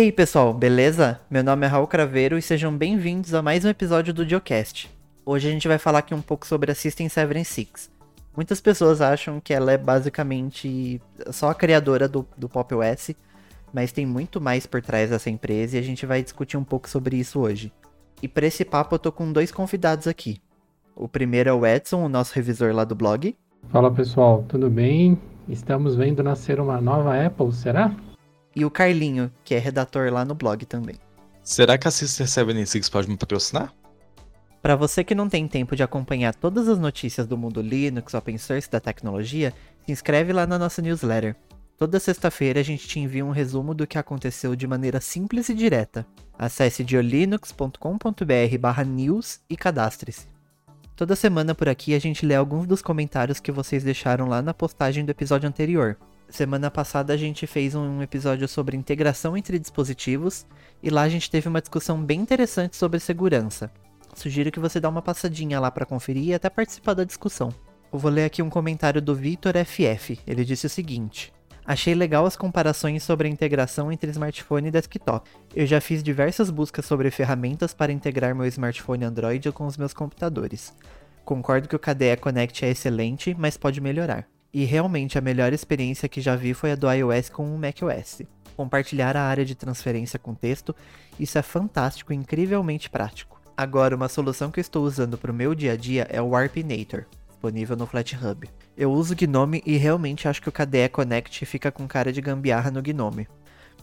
aí, pessoal, beleza? Meu nome é Raul Craveiro e sejam bem-vindos a mais um episódio do Geocast. Hoje a gente vai falar aqui um pouco sobre a System 76. Muitas pessoas acham que ela é basicamente só a criadora do, do Pop OS, mas tem muito mais por trás dessa empresa e a gente vai discutir um pouco sobre isso hoje. E para esse papo eu tô com dois convidados aqui. O primeiro é o Edson, o nosso revisor lá do blog. Fala pessoal, tudo bem? Estamos vendo nascer uma nova Apple, será? E o Carlinho, que é redator lá no blog também. Será que a Sister 76 pode me patrocinar? Para você que não tem tempo de acompanhar todas as notícias do mundo Linux, open source da tecnologia, se inscreve lá na nossa newsletter. Toda sexta-feira a gente te envia um resumo do que aconteceu de maneira simples e direta. Acesse diolinux.com.br/news e cadastre-se. Toda semana por aqui a gente lê alguns dos comentários que vocês deixaram lá na postagem do episódio anterior. Semana passada a gente fez um episódio sobre integração entre dispositivos e lá a gente teve uma discussão bem interessante sobre segurança. Sugiro que você dê uma passadinha lá para conferir e até participar da discussão. Eu vou ler aqui um comentário do Vitor FF. Ele disse o seguinte: Achei legal as comparações sobre a integração entre smartphone e desktop. Eu já fiz diversas buscas sobre ferramentas para integrar meu smartphone Android com os meus computadores. Concordo que o KDE Connect é excelente, mas pode melhorar. E realmente a melhor experiência que já vi foi a do iOS com o macOS. Compartilhar a área de transferência com texto, isso é fantástico e incrivelmente prático. Agora, uma solução que eu estou usando para o meu dia a dia é o Warpinator, disponível no FlatHub. Eu uso Gnome e realmente acho que o KDE Connect fica com cara de gambiarra no Gnome.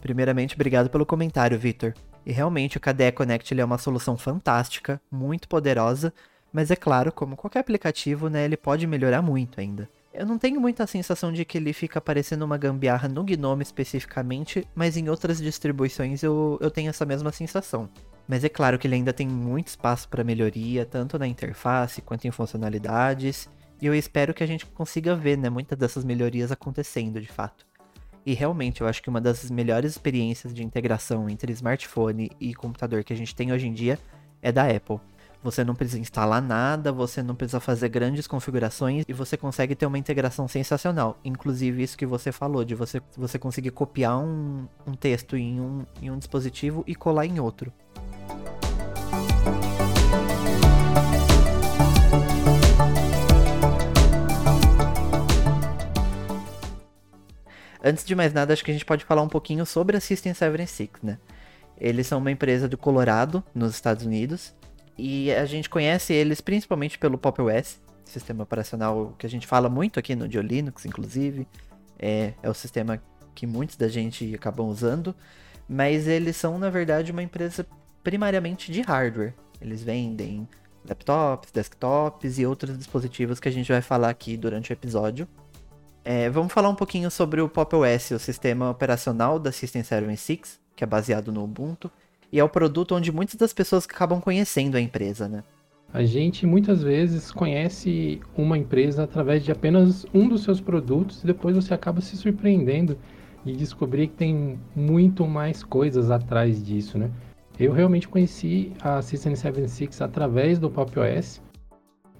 Primeiramente, obrigado pelo comentário, Victor. E realmente o KDE Connect é uma solução fantástica, muito poderosa, mas é claro, como qualquer aplicativo, né, ele pode melhorar muito ainda. Eu não tenho muita sensação de que ele fica parecendo uma gambiarra no Gnome especificamente, mas em outras distribuições eu, eu tenho essa mesma sensação. Mas é claro que ele ainda tem muito espaço para melhoria, tanto na interface quanto em funcionalidades, e eu espero que a gente consiga ver né, muitas dessas melhorias acontecendo de fato. E realmente eu acho que uma das melhores experiências de integração entre smartphone e computador que a gente tem hoje em dia é da Apple. Você não precisa instalar nada, você não precisa fazer grandes configurações e você consegue ter uma integração sensacional. Inclusive isso que você falou, de você, você conseguir copiar um, um texto em um, em um dispositivo e colar em outro. Antes de mais nada, acho que a gente pode falar um pouquinho sobre a System 76, né? Eles são uma empresa do Colorado, nos Estados Unidos, e a gente conhece eles principalmente pelo Pop OS, sistema operacional que a gente fala muito aqui no Linux, inclusive. É, é o sistema que muitos da gente acabam usando, mas eles são, na verdade, uma empresa primariamente de hardware. Eles vendem laptops, desktops e outros dispositivos que a gente vai falar aqui durante o episódio. É, vamos falar um pouquinho sobre o Pop OS, o sistema operacional da System 76, que é baseado no Ubuntu, e é o produto onde muitas das pessoas acabam conhecendo a empresa, né? A gente muitas vezes conhece uma empresa através de apenas um dos seus produtos e depois você acaba se surpreendendo e descobrir que tem muito mais coisas atrás disso, né? Eu realmente conheci a System 76 através do Pop OS,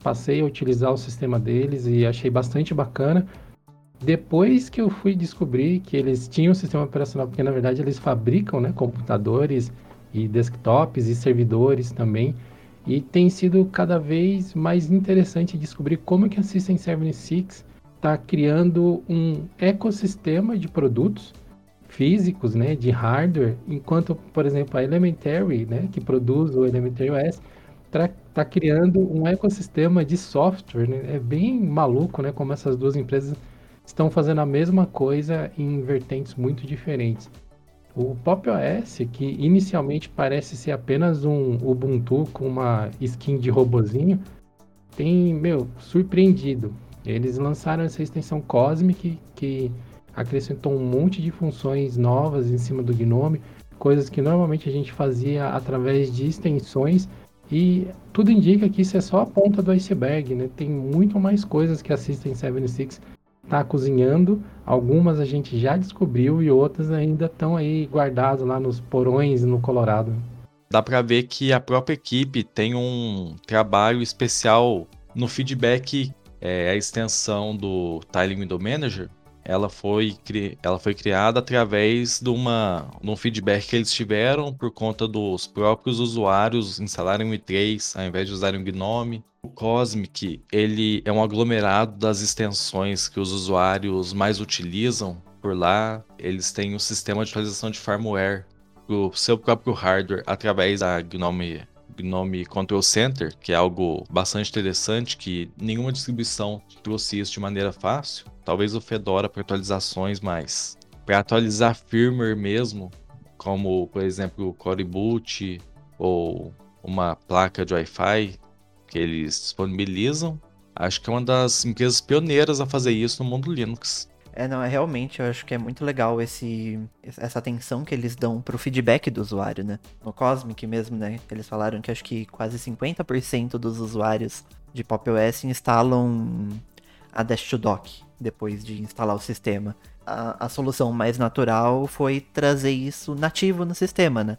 passei a utilizar o sistema deles e achei bastante bacana depois que eu fui descobrir que eles tinham um sistema operacional, porque na verdade eles fabricam né, computadores e desktops e servidores também, e tem sido cada vez mais interessante descobrir como que a System 76 está criando um ecossistema de produtos físicos, né, de hardware, enquanto, por exemplo, a Elementary, né, que produz o Elementary OS, está tá criando um ecossistema de software, né? É bem maluco, né, como essas duas empresas estão fazendo a mesma coisa em vertentes muito diferentes. O Pop OS, que inicialmente parece ser apenas um Ubuntu com uma skin de robozinho, tem, meu, surpreendido. Eles lançaram essa extensão Cosmic que acrescentou um monte de funções novas em cima do Gnome, coisas que normalmente a gente fazia através de extensões e tudo indica que isso é só a ponta do iceberg, né? Tem muito mais coisas que a System 76 está cozinhando. Algumas a gente já descobriu e outras ainda estão aí guardadas lá nos porões no Colorado. Dá para ver que a própria equipe tem um trabalho especial no feedback, é, a extensão do Tiling Window Manager. Ela foi, ela foi criada através de, uma, de um feedback que eles tiveram por conta dos próprios usuários instalarem o i3 ao invés de usarem o GNOME. O Cosmic ele é um aglomerado das extensões que os usuários mais utilizam por lá. Eles têm um sistema de atualização de firmware para o seu próprio hardware através da GNOME Gnome Control Center, que é algo bastante interessante, que nenhuma distribuição trouxe isso de maneira fácil. Talvez o Fedora para atualizações, mas para atualizar firmware mesmo, como por exemplo o Core Boot ou uma placa de Wi-Fi que eles disponibilizam, acho que é uma das empresas pioneiras a fazer isso no mundo Linux. É, não, é realmente, eu acho que é muito legal esse, essa atenção que eles dão pro feedback do usuário, né? No Cosmic mesmo, né? Eles falaram que acho que quase 50% dos usuários de Pop! OS instalam a Dash to Dock depois de instalar o sistema. A, a solução mais natural foi trazer isso nativo no sistema, né?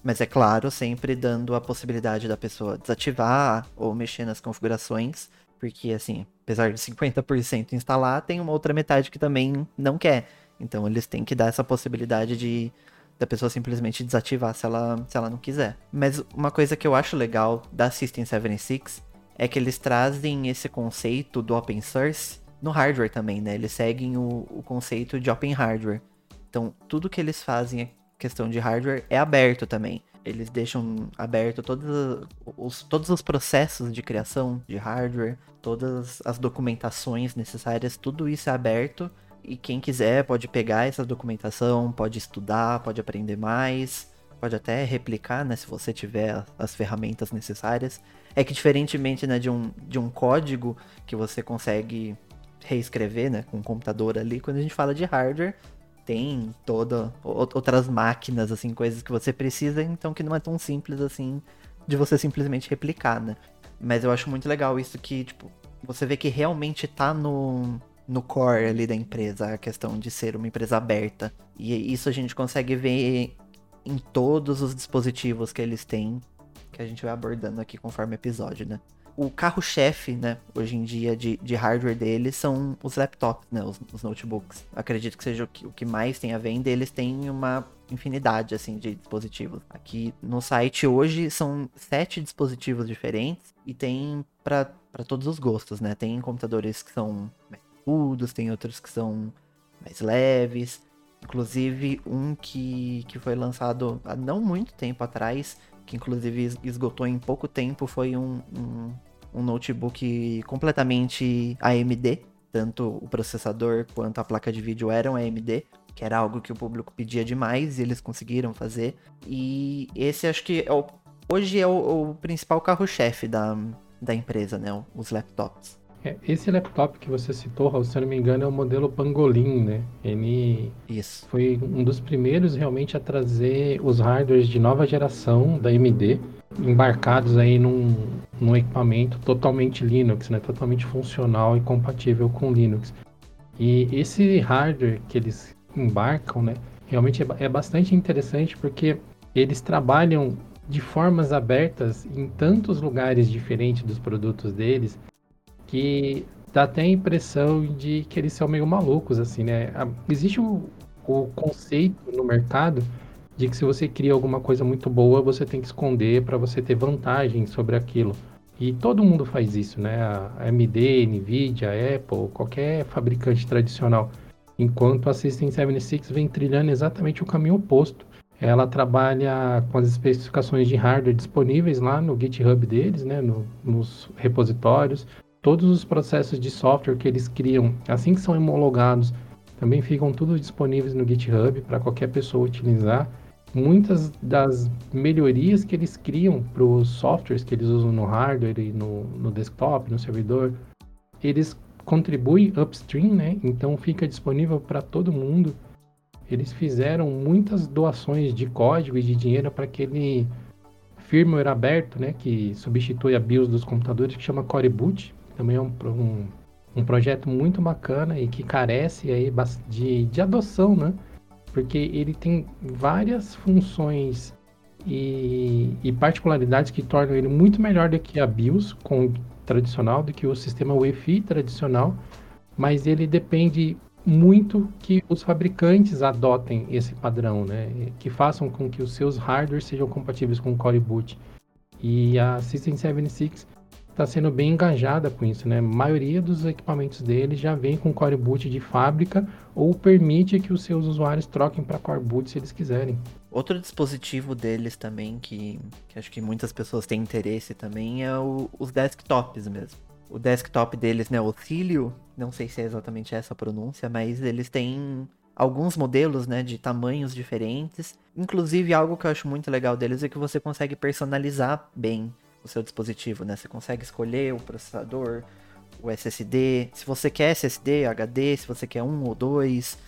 Mas é claro, sempre dando a possibilidade da pessoa desativar ou mexer nas configurações porque, assim, apesar de 50% instalar, tem uma outra metade que também não quer. Então eles têm que dar essa possibilidade de da pessoa simplesmente desativar se ela, se ela não quiser. Mas uma coisa que eu acho legal da System 76 é que eles trazem esse conceito do open source no hardware também, né? Eles seguem o, o conceito de open hardware. Então, tudo que eles fazem, a questão de hardware, é aberto também. Eles deixam aberto todos os, todos os processos de criação de hardware, todas as documentações necessárias, tudo isso é aberto e quem quiser pode pegar essa documentação, pode estudar, pode aprender mais, pode até replicar, né, se você tiver as ferramentas necessárias. É que diferentemente, né, de um, de um código que você consegue reescrever, né, com um computador ali, quando a gente fala de hardware, tem toda outras máquinas, assim, coisas que você precisa, então que não é tão simples assim de você simplesmente replicar, né? Mas eu acho muito legal isso que, tipo, você vê que realmente tá no, no core ali da empresa, a questão de ser uma empresa aberta. E isso a gente consegue ver em todos os dispositivos que eles têm, que a gente vai abordando aqui conforme episódio, né? O carro-chefe, né, hoje em dia, de, de hardware deles são os laptops, né, os, os notebooks. Acredito que seja o que, o que mais tem a venda. Eles têm uma infinidade assim de dispositivos. Aqui no site hoje são sete dispositivos diferentes e tem para todos os gostos, né? Tem computadores que são mais agudos, tem outros que são mais leves. Inclusive um que, que foi lançado há não muito tempo atrás, que inclusive esgotou em pouco tempo, foi um, um, um notebook completamente AMD. Tanto o processador quanto a placa de vídeo eram AMD que era algo que o público pedia demais e eles conseguiram fazer. E esse acho que é o, hoje é o, o principal carro-chefe da, da empresa, né? Os laptops. É, esse laptop que você citou, se eu não me engano, é o modelo Pangolin, né? Ele Isso. foi um dos primeiros realmente a trazer os hardwares de nova geração da AMD, embarcados aí num, num equipamento totalmente Linux, né? Totalmente funcional e compatível com Linux. E esse hardware que eles embarcam, né? Realmente é, é bastante interessante porque eles trabalham de formas abertas em tantos lugares diferentes dos produtos deles que dá até a impressão de que eles são meio malucos, assim, né? Existe o, o conceito no mercado de que se você cria alguma coisa muito boa, você tem que esconder para você ter vantagem sobre aquilo. E todo mundo faz isso, né? A AMD, Nvidia, Apple, qualquer fabricante tradicional. Enquanto a System 76 vem trilhando exatamente o caminho oposto. Ela trabalha com as especificações de hardware disponíveis lá no GitHub deles, né, no, nos repositórios. Todos os processos de software que eles criam, assim que são homologados, também ficam todos disponíveis no GitHub para qualquer pessoa utilizar. Muitas das melhorias que eles criam para os softwares que eles usam no hardware e no, no desktop, no servidor, eles contribui upstream, né? Então fica disponível para todo mundo. Eles fizeram muitas doações de código e de dinheiro para aquele firmware aberto, né? Que substitui a BIOS dos computadores, que chama Core Boot. Também é um, um, um projeto muito bacana e que carece aí de, de adoção, né? Porque ele tem várias funções e, e, particularidades que tornam ele muito melhor do que a BIOS, com tradicional do que o sistema UEFI tradicional, mas ele depende muito que os fabricantes adotem esse padrão, né? Que façam com que os seus hardwares sejam compatíveis com o Core Boot. E a System 76 está sendo bem engajada com isso, né? A maioria dos equipamentos deles já vem com Core Boot de fábrica ou permite que os seus usuários troquem para Core Boot se eles quiserem. Outro dispositivo deles também que, que acho que muitas pessoas têm interesse também é o, os desktops mesmo. O desktop deles, né, o Cilio, não sei se é exatamente essa a pronúncia, mas eles têm alguns modelos, né, de tamanhos diferentes. Inclusive, algo que eu acho muito legal deles é que você consegue personalizar bem o seu dispositivo, né? Você consegue escolher o processador, o SSD, se você quer SSD, HD, se você quer um ou dois,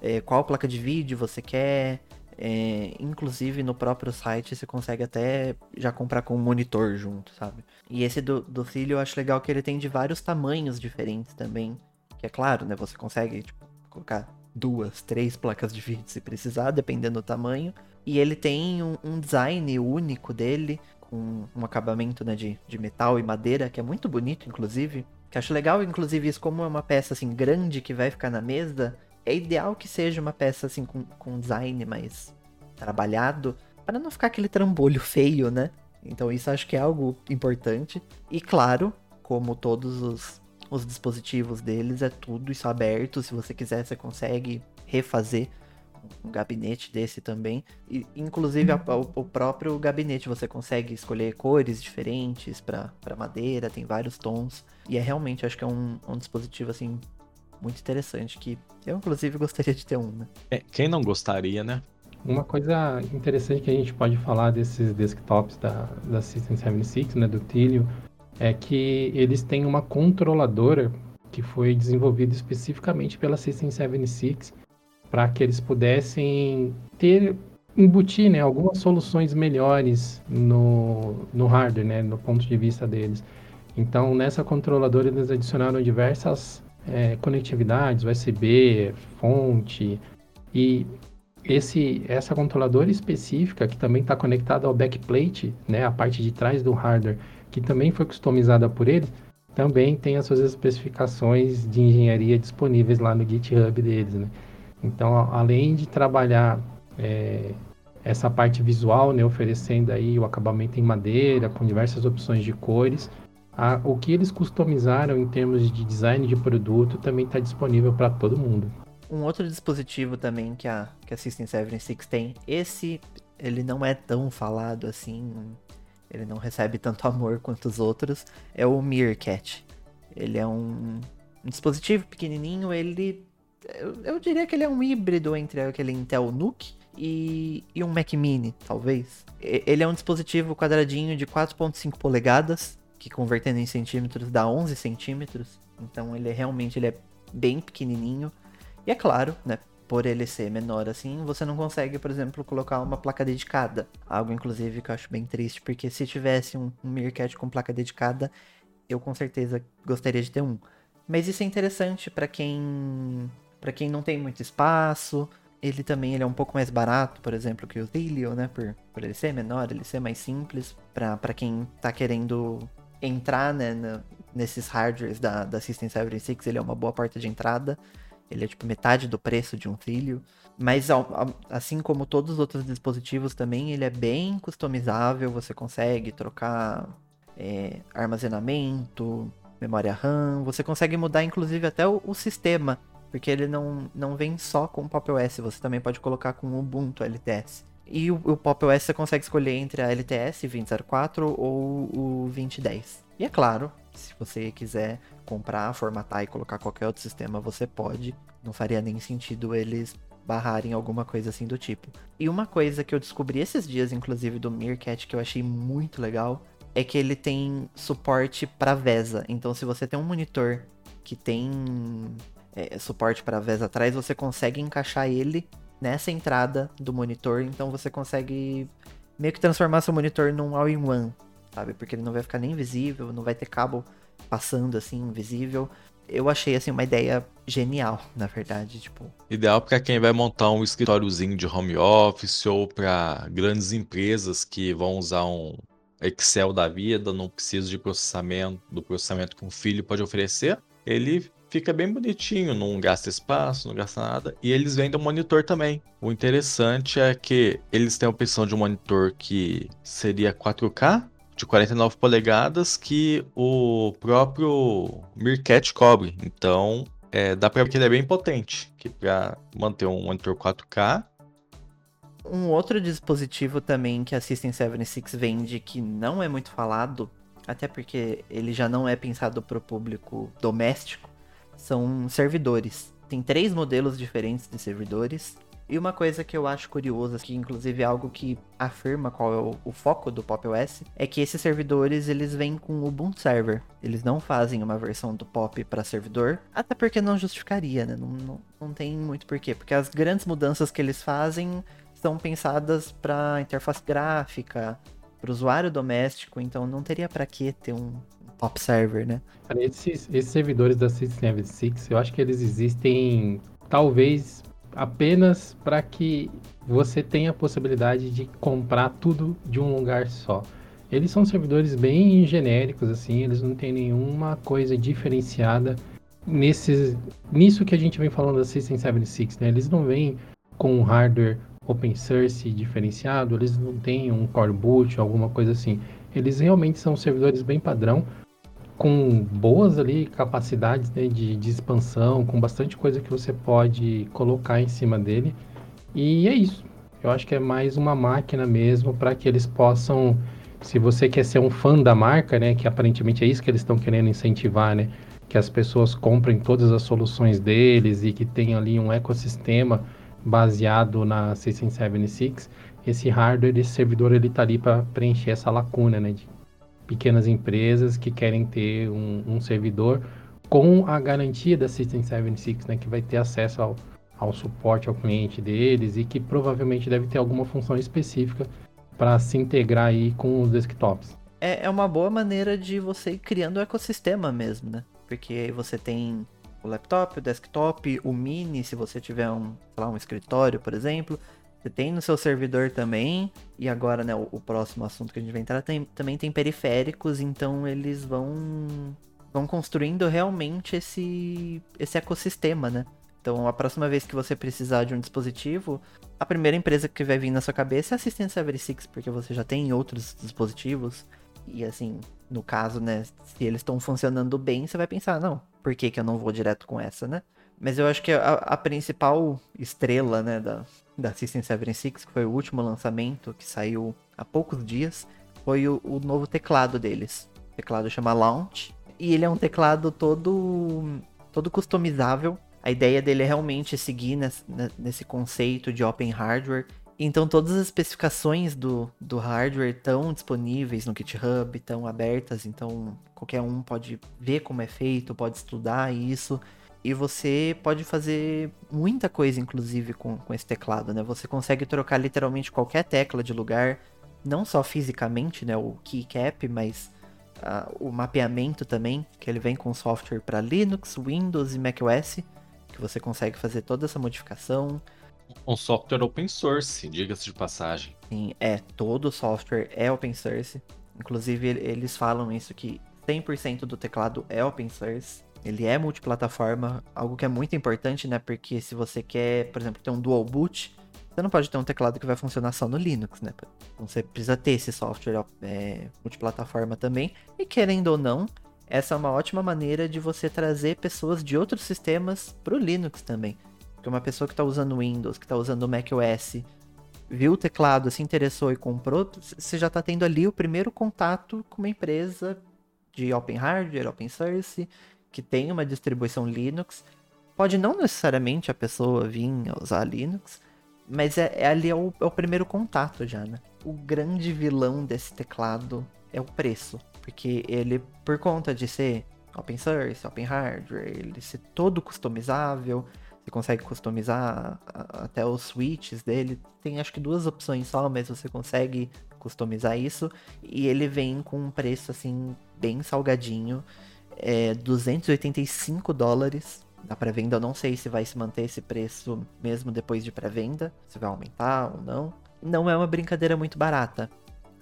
é, qual placa de vídeo você quer. É, inclusive no próprio site você consegue até já comprar com um monitor junto, sabe? E esse do, do Filho eu acho legal que ele tem de vários tamanhos diferentes também. Que é claro, né? Você consegue tipo, colocar duas, três placas de vídeo se precisar, dependendo do tamanho. E ele tem um, um design único dele com um acabamento né, de, de metal e madeira, que é muito bonito, inclusive. Que acho legal, inclusive, isso como é uma peça assim grande que vai ficar na mesa, é ideal que seja uma peça assim com, com design mais trabalhado, para não ficar aquele trambolho feio, né? Então isso acho que é algo importante. E claro, como todos os, os dispositivos deles, é tudo isso aberto. Se você quiser, você consegue refazer um gabinete desse também. E, inclusive, a, o, o, próprio gabinete você consegue escolher cores diferentes para madeira, tem vários tons. E é realmente, acho que é um, um dispositivo assim muito interessante que eu, inclusive, gostaria de ter um, né? É, quem não gostaria, né? Uma coisa interessante que a gente pode falar desses desktops da, da System 76, né, do Tilio, é que eles têm uma controladora que foi desenvolvida especificamente pela System 76 para que eles pudessem ter embutir né, algumas soluções melhores no, no hardware, né, no ponto de vista deles. Então, nessa controladora, eles adicionaram diversas é, conectividades, USB, fonte, e esse, essa controladora específica, que também está conectada ao backplate, né, a parte de trás do hardware, que também foi customizada por eles, também tem as suas especificações de engenharia disponíveis lá no GitHub deles. Né? Então, além de trabalhar é, essa parte visual, né, oferecendo aí o acabamento em madeira, com diversas opções de cores, a, o que eles customizaram em termos de design de produto também está disponível para todo mundo. Um outro dispositivo também que a, que a System 76 tem, esse ele não é tão falado assim, ele não recebe tanto amor quanto os outros, é o Meerkat. Ele é um, um dispositivo pequenininho, ele eu, eu, diria que ele é um híbrido entre aquele Intel NUC e, e um Mac Mini, talvez. Ele é um dispositivo quadradinho de 4.5 polegadas, que convertendo em centímetros dá 11 centímetros. Então ele é, realmente ele é bem pequenininho. E é claro, né, por ele ser menor assim, você não consegue, por exemplo, colocar uma placa dedicada. Algo, inclusive, que eu acho bem triste, porque se tivesse um, um Meerkat com placa dedicada, eu com certeza gostaria de ter um. Mas isso é interessante para quem para quem não tem muito espaço. Ele também ele é um pouco mais barato, por exemplo, que o Helio, né? Por, por ele ser menor, ele ser mais simples. para quem tá querendo entrar né, na, nesses hardwares da, da System 76, ele é uma boa porta de entrada. Ele é tipo metade do preço de um Helio. Mas assim como todos os outros dispositivos também, ele é bem customizável. Você consegue trocar é, armazenamento, memória RAM. Você consegue mudar inclusive até o, o sistema porque ele não, não vem só com o Pop OS, você também pode colocar com o Ubuntu LTS. E o, o Pop OS você consegue escolher entre a LTS 2004 ou o 2010. E é claro, se você quiser comprar, formatar e colocar qualquer outro sistema, você pode. Não faria nem sentido eles barrarem alguma coisa assim do tipo. E uma coisa que eu descobri esses dias, inclusive, do Meerkat, que eu achei muito legal, é que ele tem suporte para VESA. Então, se você tem um monitor que tem é, suporte para VES atrás, você consegue encaixar ele nessa entrada do monitor, então você consegue meio que transformar seu monitor num all-in-one, sabe? Porque ele não vai ficar nem visível, não vai ter cabo passando assim invisível. Eu achei assim uma ideia genial, na verdade, tipo. Ideal para quem vai montar um escritóriozinho de home office ou para grandes empresas que vão usar um Excel da vida, não precisa de processamento, do processamento que um filho pode oferecer. Ele fica bem bonitinho, não gasta espaço, não gasta nada. E eles vendem um monitor também. O interessante é que eles têm a opção de um monitor que seria 4K, de 49 polegadas, que o próprio Meerkat cobre. Então, é, dá pra ver que ele é bem potente, que para manter um monitor 4K. Um outro dispositivo também que a System 76 vende que não é muito falado, até porque ele já não é pensado para o público doméstico, são servidores. Tem três modelos diferentes de servidores. E uma coisa que eu acho curiosa, que inclusive é algo que afirma qual é o, o, foco do Pop OS, é que esses servidores eles vêm com o Ubuntu Server. Eles não fazem uma versão do Pop para servidor, até porque não justificaria, né? Não, não, não tem muito porquê, porque as grandes mudanças que eles fazem são pensadas para interface gráfica, para o usuário doméstico, então não teria para que ter um, Pop Server, né? Esses, esses servidores da System 6, eu acho que eles existem talvez apenas para que você tenha a possibilidade de comprar tudo de um lugar só. Eles são servidores bem genéricos, assim, eles não têm nenhuma coisa diferenciada nesses, nisso que a gente vem falando da System 76, né? Eles não vêm com um hardware open source diferenciado, eles não têm um core boot, alguma coisa assim. Eles realmente são servidores bem padrão, com boas ali capacidades né, de, de expansão, com bastante coisa que você pode colocar em cima dele. E é isso. Eu acho que é mais uma máquina mesmo para que eles possam, se você quer ser um fã da marca, né, que aparentemente é isso que eles estão querendo incentivar, né, que as pessoas comprem todas as soluções deles e que tenham ali um ecossistema baseado na 676, esse hardware, esse servidor, ele está ali para preencher essa lacuna, né, de pequenas empresas que querem ter um, um servidor com a garantia da System 76, né, que vai ter acesso ao, ao suporte ao cliente deles e que provavelmente deve ter alguma função específica para se integrar aí com os desktops. É, é uma boa maneira de você ir criando o ecossistema mesmo, né? Porque aí você tem o laptop, o desktop, o mini, se você tiver um, lá, um escritório, por exemplo. Você tem no seu servidor também, e agora, né, o, o próximo assunto que a gente vai entrar tem, também tem periféricos, então eles vão vão construindo realmente esse esse ecossistema, né? Então, a próxima vez que você precisar de um dispositivo, a primeira empresa que vai vir na sua cabeça é a Assistência Every Six, porque você já tem outros dispositivos. E assim, no caso, né, se eles estão funcionando bem, você vai pensar, não, por que, que eu não vou direto com essa, né? Mas eu acho que a, a principal estrela, né, da, da System 76, que foi o último lançamento que saiu há poucos dias, foi o, o novo teclado deles. O teclado chama Launch. E ele é um teclado todo, todo customizável. A ideia dele é realmente seguir nesse, nesse conceito de open hardware. Então todas as especificações do, do hardware estão disponíveis no GitHub, estão abertas, então qualquer um pode ver como é feito, pode estudar isso. E você pode fazer muita coisa, inclusive, com, com esse teclado, né? Você consegue trocar literalmente qualquer tecla de lugar, não só fisicamente, né? O keycap, mas uh, o mapeamento também, que ele vem com software para Linux, Windows e macOS, que você consegue fazer toda essa modificação. Um software open source, diga-se de passagem. Sim, é, todo o software é open source. Inclusive, eles falam isso que 100% do teclado é open source. Ele é multiplataforma, algo que é muito importante, né? Porque se você quer, por exemplo, ter um dual boot, você não pode ter um teclado que vai funcionar só no Linux, né? Então você precisa ter esse software é, multiplataforma também. E querendo ou não, essa é uma ótima maneira de você trazer pessoas de outros sistemas para o Linux também. Porque uma pessoa que está usando Windows, que está usando macOS, viu o teclado, se interessou e comprou, você já está tendo ali o primeiro contato com uma empresa de open hardware, open source, que tem uma distribuição Linux. Pode não necessariamente a pessoa vir usar Linux, mas é, é ali é o, é o, primeiro contato já, né? O grande vilão desse teclado é o preço, porque ele, por conta de ser open source, open hardware, ele ser todo customizável, você consegue customizar até os switches dele. Tem acho que duas opções só, mas você consegue customizar isso. E ele vem com um preço assim bem salgadinho é 285 dólares na pré-venda. Eu não sei se vai se manter esse preço mesmo depois de pré-venda, se vai aumentar ou não. Não é uma brincadeira muito barata.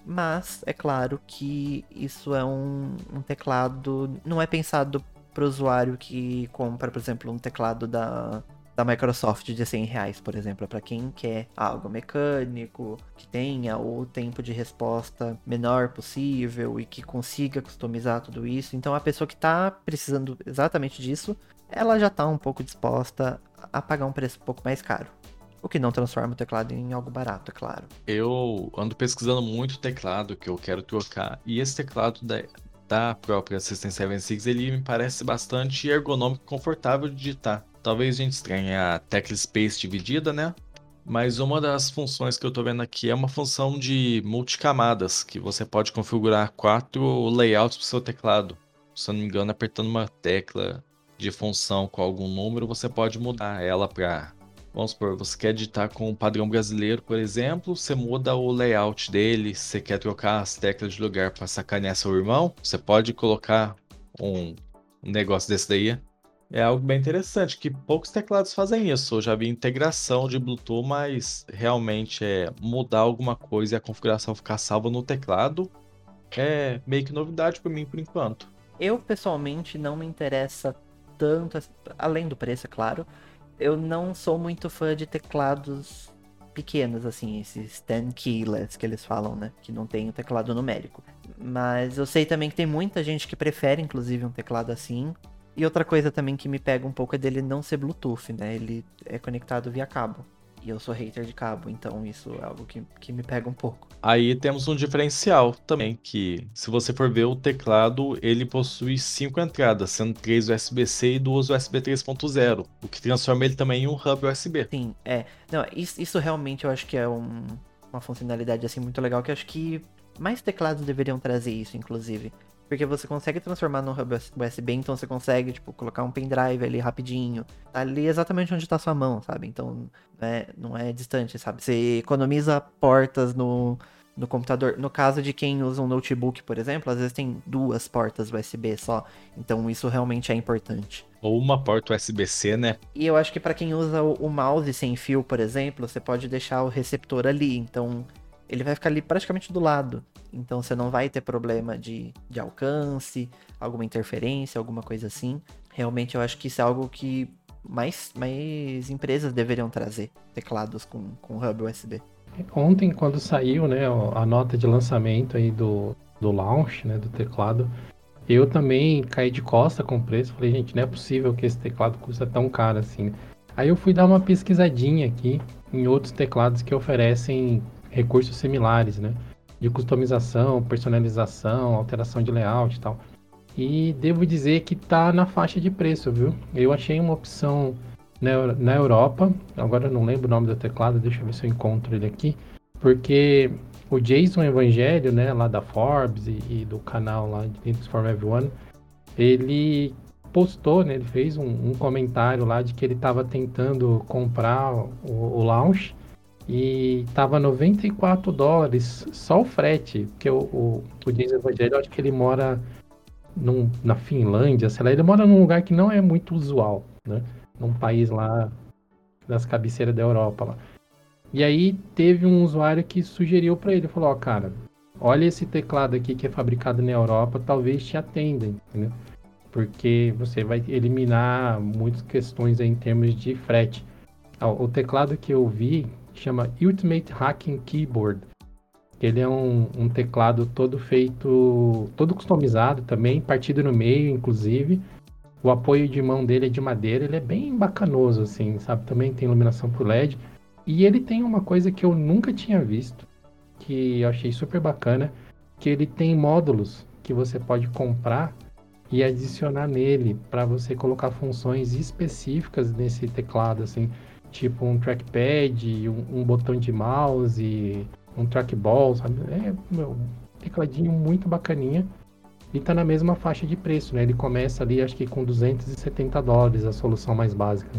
Mas é claro que isso é um, um teclado. Não é pensado pro usuário que compra, por exemplo, um teclado da, da Microsoft de 100 reais, por exemplo, para quem quer algo mecânico, que tenha o tempo de resposta menor possível e que consiga customizar tudo isso. Então a pessoa que está precisando exatamente disso, ela já está um pouco disposta a pagar um preço um pouco mais caro. O que não transforma o teclado em algo barato, é claro. Eu ando pesquisando muito teclado que eu quero trocar. E esse teclado da, da própria System 76, ele me parece bastante ergonômico e confortável de digitar. Talvez a gente estranhe a tecla space dividida, né? Mas uma das funções que eu estou vendo aqui é uma função de multicamadas, que você pode configurar quatro layouts para o seu teclado. Se eu não me engano, apertando uma tecla de função com algum número, você pode mudar ela para Vamos supor, você quer editar com o padrão brasileiro, por exemplo, você muda o layout dele, você quer trocar as teclas de lugar para sacanear seu irmão, você pode colocar um, negócio desse daí. É algo bem interessante, que poucos teclados fazem isso. Eu já vi integração de Bluetooth, mas realmente é mudar alguma coisa e a configuração ficar salva no teclado é meio que novidade para mim por enquanto. Eu pessoalmente não me interessa tanto, além do preço, é claro, eu não sou muito fã de teclados pequenos, assim, esses 10 keyless que eles falam, né? Que não tem o teclado numérico. Mas eu sei também que tem muita gente que prefere, inclusive, um teclado assim. E outra coisa também que me pega um pouco é dele não ser Bluetooth, né? Ele é conectado via cabo. E eu sou hater de cabo, então isso é algo que, que me pega um pouco. Aí temos um diferencial também, que se você for ver o teclado, ele possui cinco entradas, sendo três USB-C e duas USB 3.0, o que transforma ele também em um hub USB. Sim, é. Não, isso, isso realmente eu acho que é um, uma funcionalidade assim muito legal, que eu acho que mais teclados deveriam trazer isso, inclusive. Porque você consegue transformar num hub USB, então você consegue, tipo, colocar um pendrive ali rapidinho. Tá ali exatamente onde tá sua mão, sabe? Então, é, não é distante, sabe? Você economiza portas no, no computador. No caso de quem usa um notebook, por exemplo, às vezes tem duas portas USB só. Então, isso realmente é importante. Ou uma porta USB-C, né? E eu acho que para quem usa o mouse sem fio, por exemplo, você pode deixar o receptor ali. Então, ele vai ficar ali praticamente do lado. Então você não vai ter problema de, de alcance, alguma interferência, alguma coisa assim. Realmente eu acho que isso é algo que mais, mais empresas deveriam trazer, teclados com, com hub USB. Ontem, quando saiu né, a nota de lançamento aí do, do launch, né, do teclado, eu também caí de costa com o preço. Falei, gente, não é possível que esse teclado custa tão caro assim. Aí eu fui dar uma pesquisadinha aqui em outros teclados que oferecem recursos similares, né? de customização, personalização, alteração de layout e tal. E devo dizer que tá na faixa de preço, viu? Eu achei uma opção na, na Europa, agora eu não lembro o nome do teclado, deixa eu ver se eu encontro ele aqui, porque o Jason Evangelho, né, lá da Forbes e, e do canal lá de Linux for Everyone, ele postou, né, ele fez um, um comentário lá de que ele estava tentando comprar o, o Launch e tava 94 dólares só o frete, porque o, o, o James Evangelho, acho que ele mora num, na Finlândia, sei lá, ele mora num lugar que não é muito usual, né? Num país lá das cabeceiras da Europa lá. E aí teve um usuário que sugeriu para ele, falou, ó, oh, cara, olha esse teclado aqui que é fabricado na Europa, talvez te atenda, entendeu? Porque você vai eliminar muitas questões em termos de frete. O teclado que eu vi, chama Ultimate Hacking Keyboard. Ele é um, um, teclado todo feito, todo customizado também, partido no meio, inclusive. O apoio de mão dele é de madeira, ele é bem bacanoso, assim, sabe? Também tem iluminação por LED. E ele tem uma coisa que eu nunca tinha visto, que eu achei super bacana, que ele tem módulos que você pode comprar e adicionar nele para você colocar funções específicas nesse teclado, assim tipo um trackpad, um, um botão de mouse, um trackball, sabe? É meu, um tecladinho muito bacaninha. E tá na mesma faixa de preço, né? Ele começa ali, acho que com 270 dólares, a solução mais básica.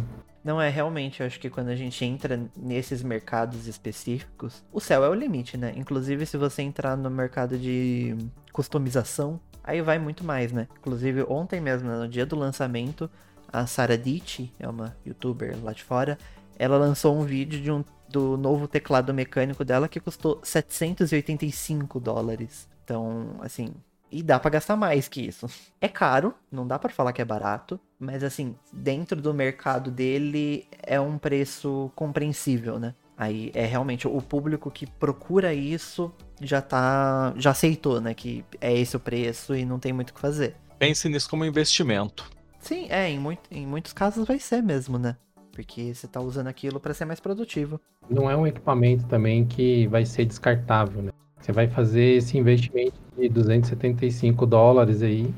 Não é realmente, eu acho que quando a gente entra nesses mercados específicos, o céu é o limite, né? Inclusive, se você entrar no mercado de customização, aí vai muito mais, né? Inclusive, ontem mesmo, no dia do lançamento, a Sara Ditti, é uma youtuber lá de fora, ela lançou um vídeo de um, do novo teclado mecânico dela que custou 785 dólares. Então, assim, E dá para gastar mais que isso. É caro, não dá para falar que é barato, mas assim, dentro do mercado dele é um preço compreensível, né? Aí é realmente o público que procura isso já tá. já aceitou, né? Que é esse o preço e não tem muito o que fazer. Pense nisso como investimento. Sim, é, em, muito, em muitos casos vai ser mesmo, né? Porque você tá usando aquilo para ser mais produtivo. Não é um equipamento também que vai ser descartável, né? Você vai fazer esse investimento de 275 dólares aí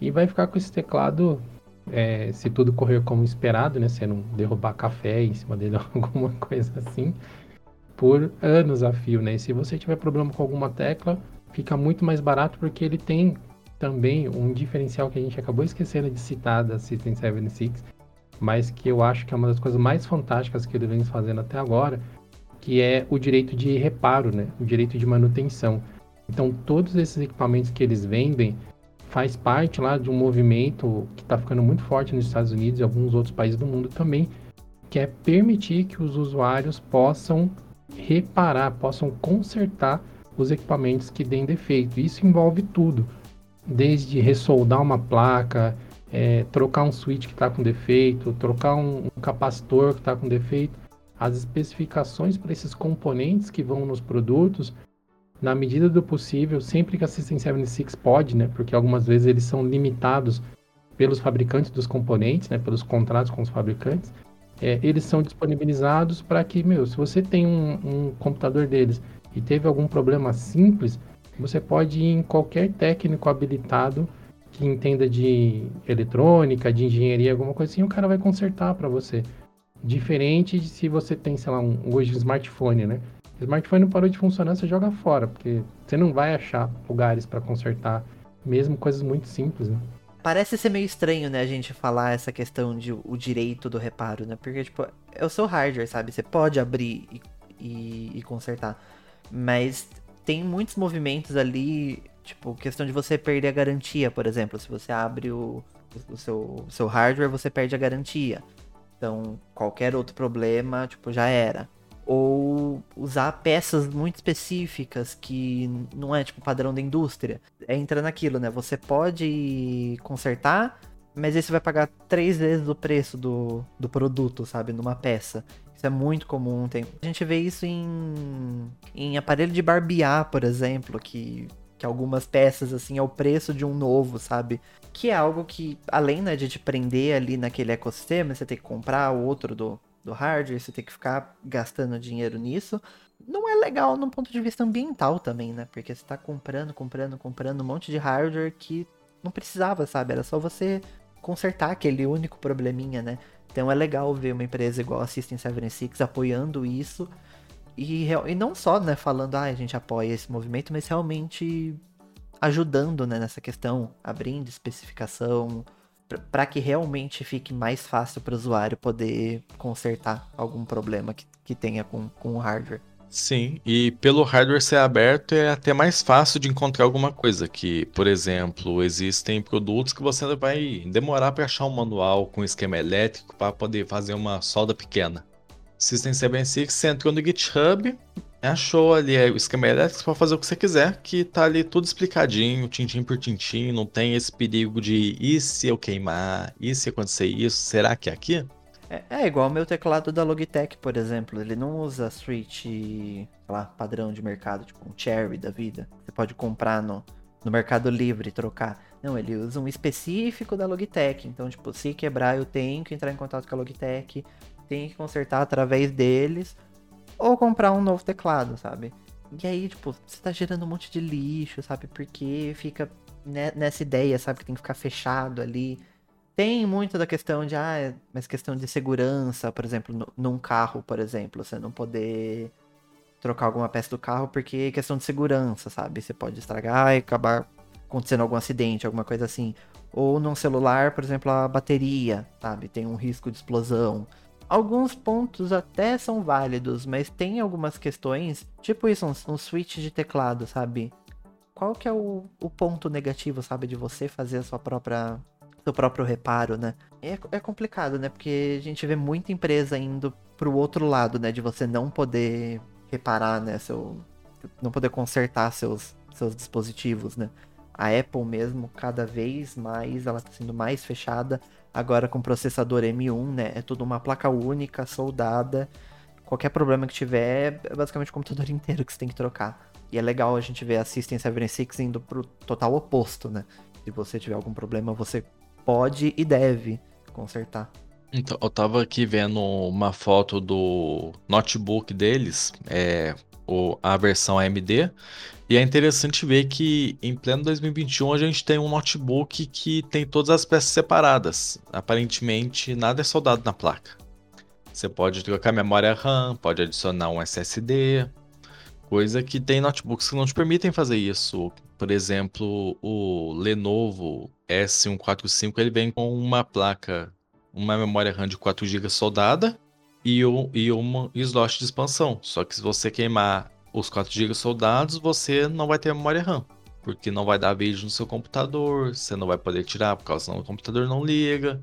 e vai ficar com esse teclado, é, se tudo correr como esperado, né? Você não derrubar café em cima dele, alguma coisa assim, por anos a fio, né? E se você tiver problema com alguma tecla, fica muito mais barato porque ele tem também um diferencial que a gente acabou esquecendo de citar da System 76, mas que eu acho que é uma das coisas mais fantásticas que ele vem fazendo até agora, que é o direito de reparo, né? O direito de manutenção. Então, todos esses equipamentos que eles vendem faz parte lá de um movimento que está ficando muito forte nos Estados Unidos e alguns outros países do mundo também, que é permitir que os usuários possam reparar, possam consertar os equipamentos que deem defeito. Isso envolve tudo, desde ressoldar uma placa, é, trocar um switch que está com defeito, trocar um, um capacitor que está com defeito. As especificações para esses componentes que vão nos produtos, na medida do possível, sempre que a System 76 pode, né, porque algumas vezes eles são limitados pelos fabricantes dos componentes, né, pelos contratos com os fabricantes, é, eles são disponibilizados para que, meu, se você tem um, um computador deles e teve algum problema simples, você pode ir em qualquer técnico habilitado que entenda de eletrônica, de engenharia, alguma coisa assim, o cara vai consertar para você. Diferente de se você tem, sei lá, um, hoje um smartphone, né? O smartphone parou de funcionar, você joga fora, porque você não vai achar lugares para consertar, mesmo coisas muito simples, né? Parece ser meio estranho, né, a gente falar essa questão de o direito do reparo, né? Porque, tipo, é o seu hardware, sabe? Você pode abrir e, e, e consertar. Mas tem muitos movimentos ali, tipo, questão de você perder a garantia, por exemplo. Se você abre o, o seu, seu hardware, você perde a garantia. Então, qualquer outro problema, tipo, já era. Ou usar peças muito específicas que não é tipo padrão da indústria. É entra naquilo, né? Você pode consertar, mas aí você vai pagar três vezes o preço do, do produto, sabe? Numa peça. Isso é muito comum. Tem... A gente vê isso em, em aparelho de barbear, por exemplo, que, que algumas peças, assim, é o preço de um novo, sabe? Que é algo que, além né, de te prender ali naquele ecossistema, você tem que comprar o outro do, do hardware, você tem que ficar gastando dinheiro nisso. Não é legal num ponto de vista ambiental também, né? Porque você tá comprando, comprando, comprando um monte de hardware que não precisava, sabe? Era só você consertar aquele único probleminha, né? Então é legal ver uma empresa igual a System 76 apoiando isso. E, e não só, né, falando, ah, a gente apoia esse movimento, mas realmente ajudando né, nessa questão, abrindo especificação para que realmente fique mais fácil para o usuário poder consertar algum problema que, que tenha com, com o hardware. Sim, e pelo hardware ser aberto é até mais fácil de encontrar alguma coisa. Que, por exemplo, existem produtos que você vai demorar para achar um manual com esquema elétrico para poder fazer uma solda pequena. System 76 você entrou no GitHub, achou ali é, o esquema elétrico para fazer o que você quiser, que tá ali tudo explicadinho, tintim por tintim, não tem esse perigo de e se eu queimar, e se acontecer isso, será que é aqui? É, é igual o meu teclado da Logitech, por exemplo, ele não usa switch, lá, padrão de mercado, tipo um Cherry da vida. Você pode comprar no, no Mercado Livre trocar. Não, ele usa um específico da Logitech. Então, tipo, se quebrar, eu tenho que entrar em contato com a Logitech, tenho que consertar através deles ou comprar um novo teclado, sabe? E aí, tipo, você tá gerando um monte de lixo, sabe? Porque fica nessa ideia, sabe? Que tem que ficar fechado ali. Tem muito da questão de, ah, é, mas questão de segurança, por exemplo, no, num carro, por exemplo, você não poder trocar alguma peça do carro porque é questão de segurança, sabe? Você pode estragar e acabar acontecendo algum acidente, alguma coisa assim. Ou num celular, por exemplo, a bateria, sabe? Tem um risco de explosão. Alguns pontos até são válidos, mas tem algumas questões, tipo isso, um, um switch de teclado, sabe? Qual que é o, o ponto negativo, sabe, de você fazer a sua própria seu próprio reparo, né? É, é complicado, né? Porque a gente vê muita empresa indo pro outro lado, né? De você não poder reparar, né? Seu, não poder consertar seus, seus dispositivos, né? A Apple mesmo, cada vez mais, ela está sendo mais fechada. Agora com processador M1, né? É tudo uma placa única, soldada. Qualquer problema que tiver, é basicamente o computador inteiro que você tem que trocar. E é legal a gente ver a System 76 indo pro total oposto, né? Se você tiver algum problema, você pode e deve consertar. Então, eu tava aqui vendo uma foto do notebook deles, é, o, a versão AMD, e é interessante ver que em pleno 2021 a gente tem um notebook que tem todas as peças separadas. Aparentemente, nada é soldado na placa. Você pode trocar memória RAM, pode adicionar um SSD, coisa que tem notebooks que não te permitem fazer isso. Por exemplo, o Lenovo S145 ele vem com uma placa, uma memória RAM de 4 GB soldada e, um, e uma slot de expansão. Só que se você queimar os 4 GB soldados, você não vai ter memória RAM. Porque não vai dar vídeo no seu computador, você não vai poder tirar, por causa que o computador não liga.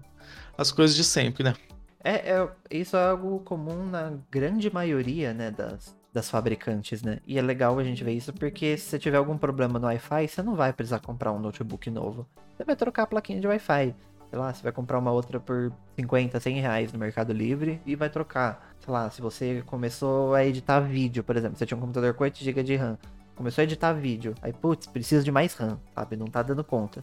As coisas de sempre, né? É, é, isso é algo comum na grande maioria, né, das, das fabricantes, né? E é legal a gente ver isso porque se você tiver algum problema no Wi-Fi, você não vai precisar comprar um notebook novo. Você vai trocar a plaquinha de Wi-Fi. Sei lá, você vai comprar uma outra por 50, 100 reais no Mercado Livre e vai trocar. Sei lá, se você começou a editar vídeo, por exemplo, você tinha um computador com 8 GB de RAM, começou a editar vídeo, aí, putz, precisa de mais RAM, sabe? Não tá dando conta.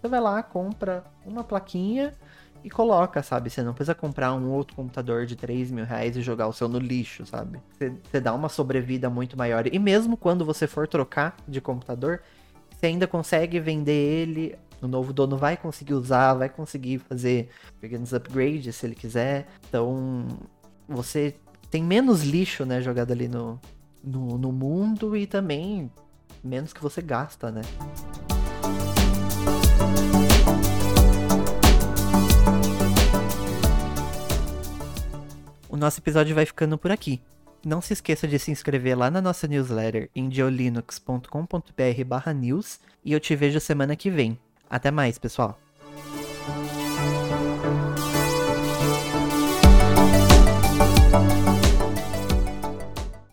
Você vai lá, compra uma plaquinha e coloca, sabe? Você não precisa comprar um outro computador de 3 mil reais e jogar o seu no lixo, sabe? Você, você dá uma sobrevida muito maior. E mesmo quando você for trocar de computador, você ainda consegue vender ele. O novo dono vai conseguir usar, vai conseguir fazer pequenos upgrades se ele quiser. Então, você tem menos lixo, né, jogado ali no, no, no mundo e também menos que você gasta, né? O nosso episódio vai ficando por aqui. Não se esqueça de se inscrever lá na nossa newsletter em geolinux.com.br/news e eu te vejo semana que vem. Até mais, pessoal.